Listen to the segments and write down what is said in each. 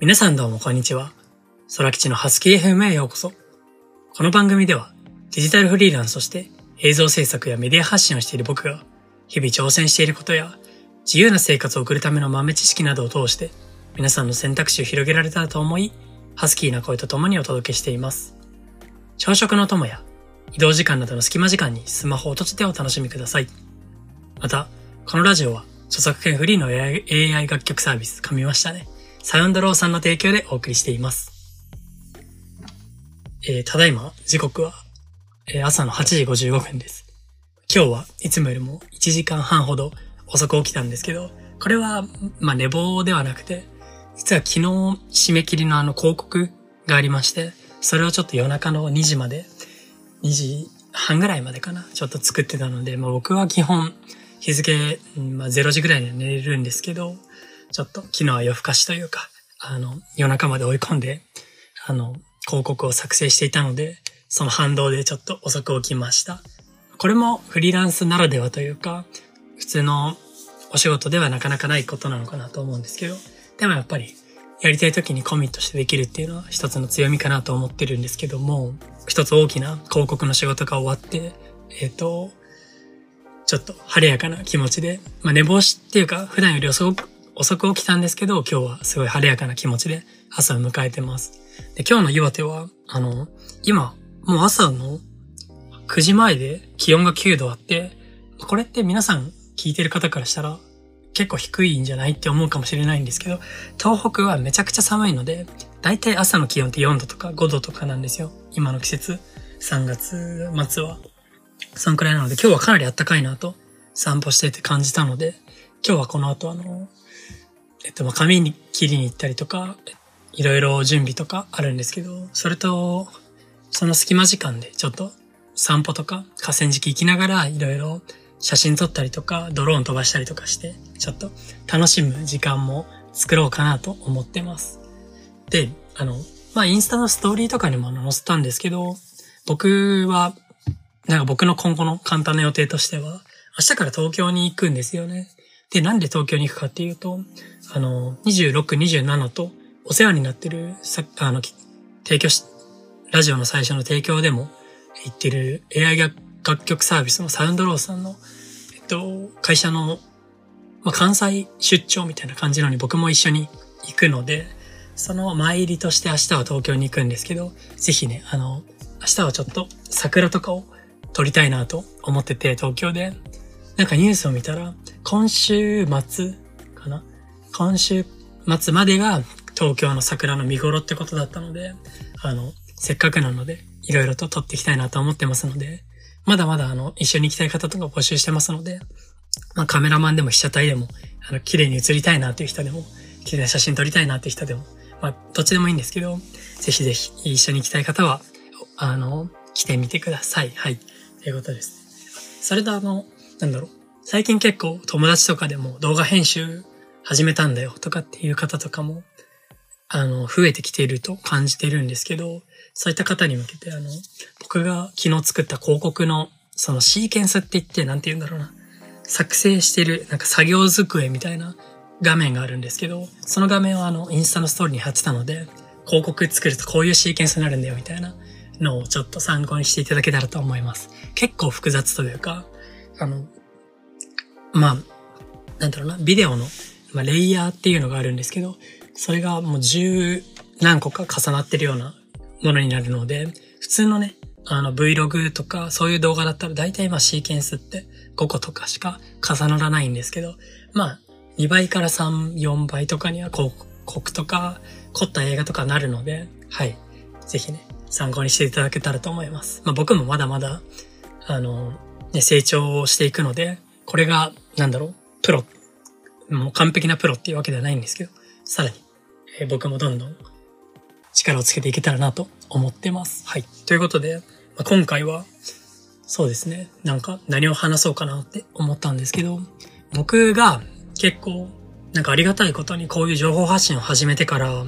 皆さんどうもこんにちは。空吉のハスキー FM へようこそ。この番組ではデジタルフリーランスとして映像制作やメディア発信をしている僕が日々挑戦していることや自由な生活を送るための豆知識などを通して皆さんの選択肢を広げられたらと思い、ハスキーな声と共にお届けしています。朝食の友や移動時間などの隙間時間にスマホを閉じてお楽しみください。また、このラジオは著作権フリーの AI 楽曲サービス、噛みましたね。サウンドローさんの提供でお送りしています。えー、ただいま、時刻は、えー、朝の8時55分です。今日はいつもよりも1時間半ほど遅く起きたんですけど、これは、まあ、寝坊ではなくて、実は昨日締め切りのあの広告がありまして、それをちょっと夜中の2時まで、2時半ぐらいまでかな、ちょっと作ってたので、まあ、僕は基本日付、まあ、0時ぐらいには寝れるんですけど、ちょっと昨日は夜更かしというか、あの、夜中まで追い込んで、あの、広告を作成していたので、その反動でちょっと遅く起きました。これもフリーランスならではというか、普通のお仕事ではなかなかないことなのかなと思うんですけど、でもやっぱりやりたい時にコミットしてできるっていうのは一つの強みかなと思ってるんですけども、一つ大きな広告の仕事が終わって、えっ、ー、と、ちょっと晴れやかな気持ちで、まあ寝坊しっていうか普段より遅く遅く起きたんですけど、今日はすごい晴れやかな気持ちで朝を迎えてます。で、今日の岩手は、あの、今、もう朝の9時前で気温が9度あって、これって皆さん聞いてる方からしたら結構低いんじゃないって思うかもしれないんですけど、東北はめちゃくちゃ寒いので、だいたい朝の気温って4度とか5度とかなんですよ。今の季節、3月末は。そんくらいなので、今日はかなり暖かいなと散歩してて感じたので、今日はこの後あの、えっと、ま、髪に切りに行ったりとか、いろいろ準備とかあるんですけど、それと、その隙間時間でちょっと散歩とか河川敷行きながらいろいろ写真撮ったりとか、ドローン飛ばしたりとかして、ちょっと楽しむ時間も作ろうかなと思ってます。で、あの、まあ、インスタのストーリーとかにも載せたんですけど、僕は、なんか僕の今後の簡単な予定としては、明日から東京に行くんですよね。で、なんで東京に行くかっていうと、あの、26、27とお世話になってる、あの、提供し、ラジオの最初の提供でも言ってる AI 楽曲サービスのサウンドローさんの、えっと、会社の、まあ、関西出張みたいな感じのに僕も一緒に行くので、その前入りとして明日は東京に行くんですけど、ぜひね、あの、明日はちょっと桜とかを撮りたいなと思ってて、東京で。なんかニュースを見たら、今週末かな？今週末までが東京の桜の見頃ってことだったので、あの、せっかくなので、いろいろと撮っていきたいなと思ってますので、まだまだあの、一緒に行きたい方とか募集してますので、まあカメラマンでも被写体でも、あの、綺麗に写りたいなっていう人でも、綺麗な写真撮りたいなっていう人でも、まあ、どっちでもいいんですけど、ぜひぜひ一緒に行きたい方は、あの、来てみてください。はい。ということです。それとあの、なんだろう。最近結構友達とかでも動画編集始めたんだよとかっていう方とかも、あの、増えてきていると感じているんですけど、そういった方に向けて、あの、僕が昨日作った広告の、そのシーケンスって言って、なんて言うんだろうな。作成してる、なんか作業机みたいな画面があるんですけど、その画面をあの、インスタのストーリーに貼ってたので、広告作るとこういうシーケンスになるんだよみたいなのをちょっと参考にしていただけたらと思います。結構複雑というか、あの、まあ、なんだろうな、ビデオの、まあ、レイヤーっていうのがあるんですけど、それがもう十何個か重なってるようなものになるので、普通のね、あの Vlog とかそういう動画だったら大体まあシーケンスって5個とかしか重ならないんですけど、まあ2倍から3、4倍とかには広告とか凝った映画とかなるので、はい。ぜひね、参考にしていただけたらと思います。まあ僕もまだまだ、あの、ね、成長していくので、これが、なんだろう、プロ、もう完璧なプロっていうわけではないんですけど、さらに、えー、僕もどんどん力をつけていけたらなと思ってます。はい。ということで、まあ、今回は、そうですね、なんか何を話そうかなって思ったんですけど、僕が結構、なんかありがたいことにこういう情報発信を始めてから、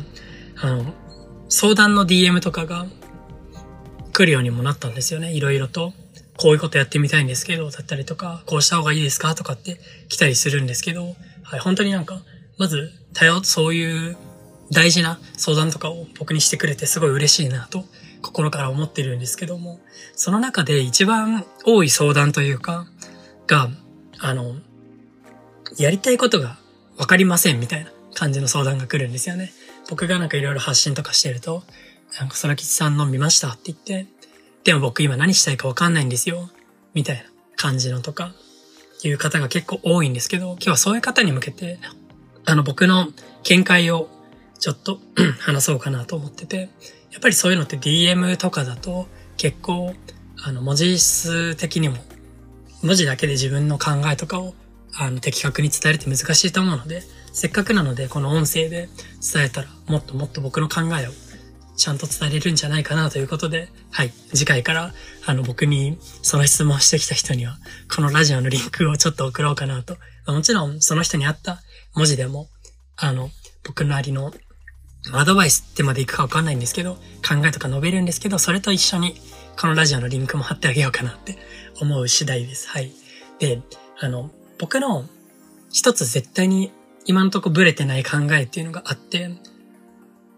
あの、相談の DM とかが来るようにもなったんですよね、いろいろと。こういうことやってみたいんですけど、だったりとか、こうした方がいいですかとかって来たりするんですけど、はい、本当になんか、まず、頼、そういう大事な相談とかを僕にしてくれてすごい嬉しいなと心から思ってるんですけども、その中で一番多い相談というか、が、あの、やりたいことがわかりませんみたいな感じの相談が来るんですよね。僕がなんかいろいろ発信とかしてると、なんか空吉さんの見ましたって言って、でも僕今何したいかわかんないんですよ。みたいな感じのとか、いう方が結構多いんですけど、今日はそういう方に向けて、あの僕の見解をちょっと 話そうかなと思ってて、やっぱりそういうのって DM とかだと結構、あの文字数的にも、文字だけで自分の考えとかをあの的確に伝えるって難しいと思うので、せっかくなのでこの音声で伝えたらもっともっと僕の考えをちゃんと伝えれるんじゃないかなということで、はい、次回からあの僕にその質問してきた人にはこのラジオのリンクをちょっと送ろうかなと。もちろんその人に合った文字でも、あの、僕なりのアドバイスってまでいくかわかんないんですけど、考えとか述べるんですけど、それと一緒にこのラジオのリンクも貼ってあげようかなって思う次第です。はい。で、あの、僕の一つ絶対に今のとこブレてない考えっていうのがあって、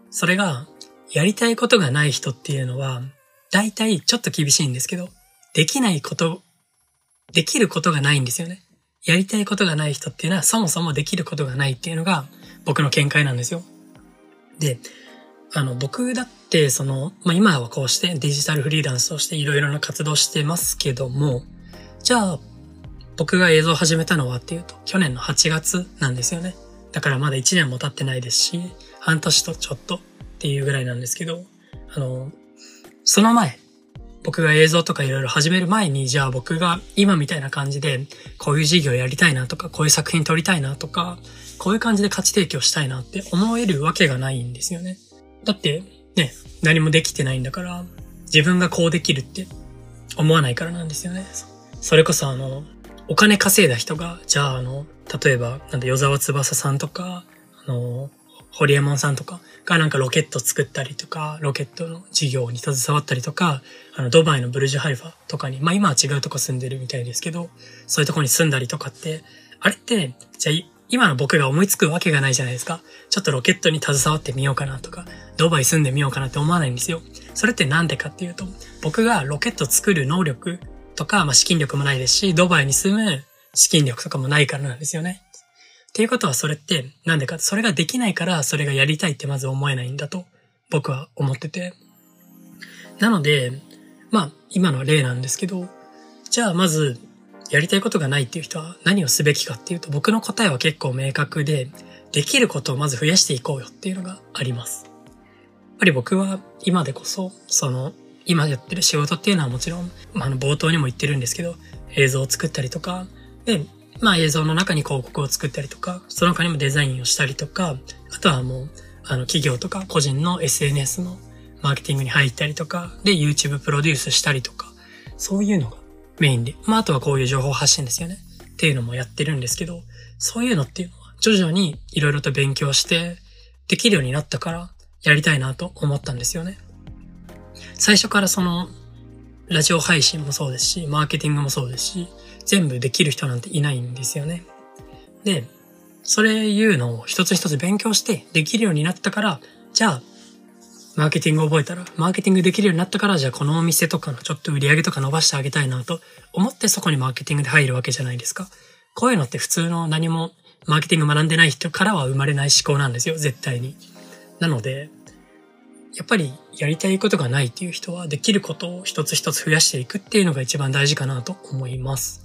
それが、やりたいことがない人っていうのは、大体ちょっと厳しいんですけど、できないこと、できることがないんですよね。やりたいことがない人っていうのはそもそもできることがないっていうのが僕の見解なんですよ。で、あの、僕だって、その、まあ、今はこうしてデジタルフリーランスとしていろいろな活動してますけども、じゃあ、僕が映像を始めたのはっていうと、去年の8月なんですよね。だからまだ1年も経ってないですし、半年とちょっとっていうぐらいなんですけど、あの、その前、僕が映像とかいろいろ始める前に、じゃあ僕が今みたいな感じで、こういう事業やりたいなとか、こういう作品撮りたいなとか、こういう感じで価値提供したいなって思えるわけがないんですよね。だって、ね、何もできてないんだから、自分がこうできるって思わないからなんですよね。それこそあの、お金稼いだ人が、じゃああの、例えば、なんだ、与沢翼さんとか、あの、ホリエモンさんとかがなんかロケット作ったりとか、ロケットの事業に携わったりとか、あの、ドバイのブルジュハリファとかに、まあ今は違うとこ住んでるみたいですけど、そういうとこに住んだりとかって、あれって、じゃあ今の僕が思いつくわけがないじゃないですか。ちょっとロケットに携わってみようかなとか、ドバイ住んでみようかなって思わないんですよ。それってなんでかっていうと、僕がロケット作る能力とか、まあ資金力もないですし、ドバイに住む資金力とかもないからなんですよね。っていうことはそれってなんでか、それができないからそれがやりたいってまず思えないんだと僕は思ってて。なので、まあ今の例なんですけど、じゃあまずやりたいことがないっていう人は何をすべきかっていうと僕の答えは結構明確で、できることをまず増やしていこうよっていうのがあります。やっぱり僕は今でこそ、その今やってる仕事っていうのはもちろん、まあ、の冒頭にも言ってるんですけど、映像を作ったりとか、で、まあ映像の中に広告を作ったりとか、その他にもデザインをしたりとか、あとはもう、あの企業とか個人の SNS のマーケティングに入ったりとか、で YouTube プロデュースしたりとか、そういうのがメインで、まああとはこういう情報発信ですよね。っていうのもやってるんですけど、そういうのっていうのは徐々にいろいろと勉強して、できるようになったからやりたいなと思ったんですよね。最初からその、ラジオ配信もそうですし、マーケティングもそうですし、全部できる人なんていないんですよね。で、それいうのを一つ一つ勉強してできるようになったから、じゃあ、マーケティング覚えたら、マーケティングできるようになったから、じゃあこのお店とかのちょっと売り上げとか伸ばしてあげたいなと思ってそこにマーケティングで入るわけじゃないですか。こういうのって普通の何もマーケティング学んでない人からは生まれない思考なんですよ、絶対に。なので、やっぱりやりたいことがないっていう人はできることを一つ一つ増やしていくっていうのが一番大事かなと思います。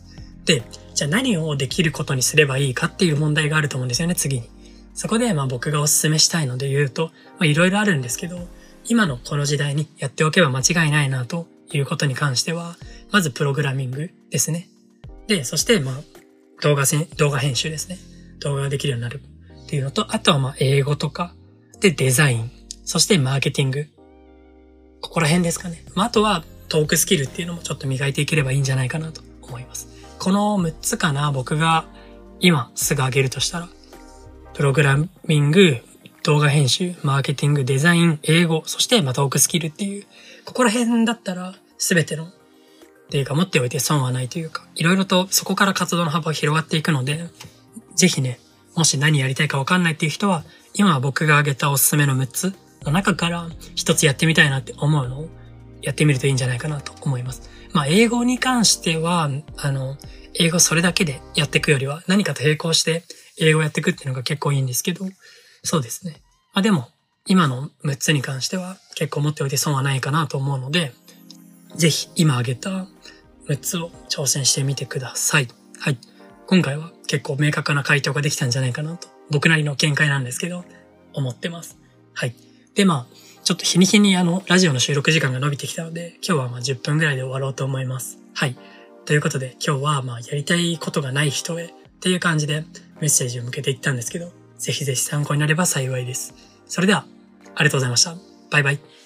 で、じゃあ何をできることにすればいいかっていう問題があると思うんですよね、次に。そこでまあ僕がお勧めしたいので言うと、まあいろいろあるんですけど、今のこの時代にやっておけば間違いないなということに関しては、まずプログラミングですね。で、そしてまあ動画せ動画編集ですね。動画ができるようになるっていうのと、あとはまあ英語とか、でデザイン、そしてマーケティング。ここら辺ですかね。まあ、あとはトークスキルっていうのもちょっと磨いていければいいんじゃないかなと。この6つかな、僕が今すぐ上げるとしたら、プログラミング、動画編集、マーケティング、デザイン、英語、そしてまトークスキルっていう、ここら辺だったら全ての、っていうか持っておいて損はないというか、いろいろとそこから活動の幅が広がっていくので、ぜひね、もし何やりたいかわかんないっていう人は、今僕が挙げたおすすめの6つの中から一つやってみたいなって思うのをやってみるといいんじゃないかなと思います。まあ、英語に関しては、あの、英語それだけでやっていくよりは何かと並行して英語やっていくっていうのが結構いいんですけど、そうですね。まあでも、今の6つに関しては結構持っておいて損はないかなと思うので、ぜひ今挙げた6つを挑戦してみてください。はい。今回は結構明確な回答ができたんじゃないかなと、僕なりの見解なんですけど、思ってます。はい。で、まあ、ちょっと日に日にあの、ラジオの収録時間が伸びてきたので、今日はまあ10分ぐらいで終わろうと思います。はい。ということで、今日はまあ、やりたいことがない人へっていう感じでメッセージを向けていったんですけど、ぜひぜひ参考になれば幸いです。それでは、ありがとうございました。バイバイ。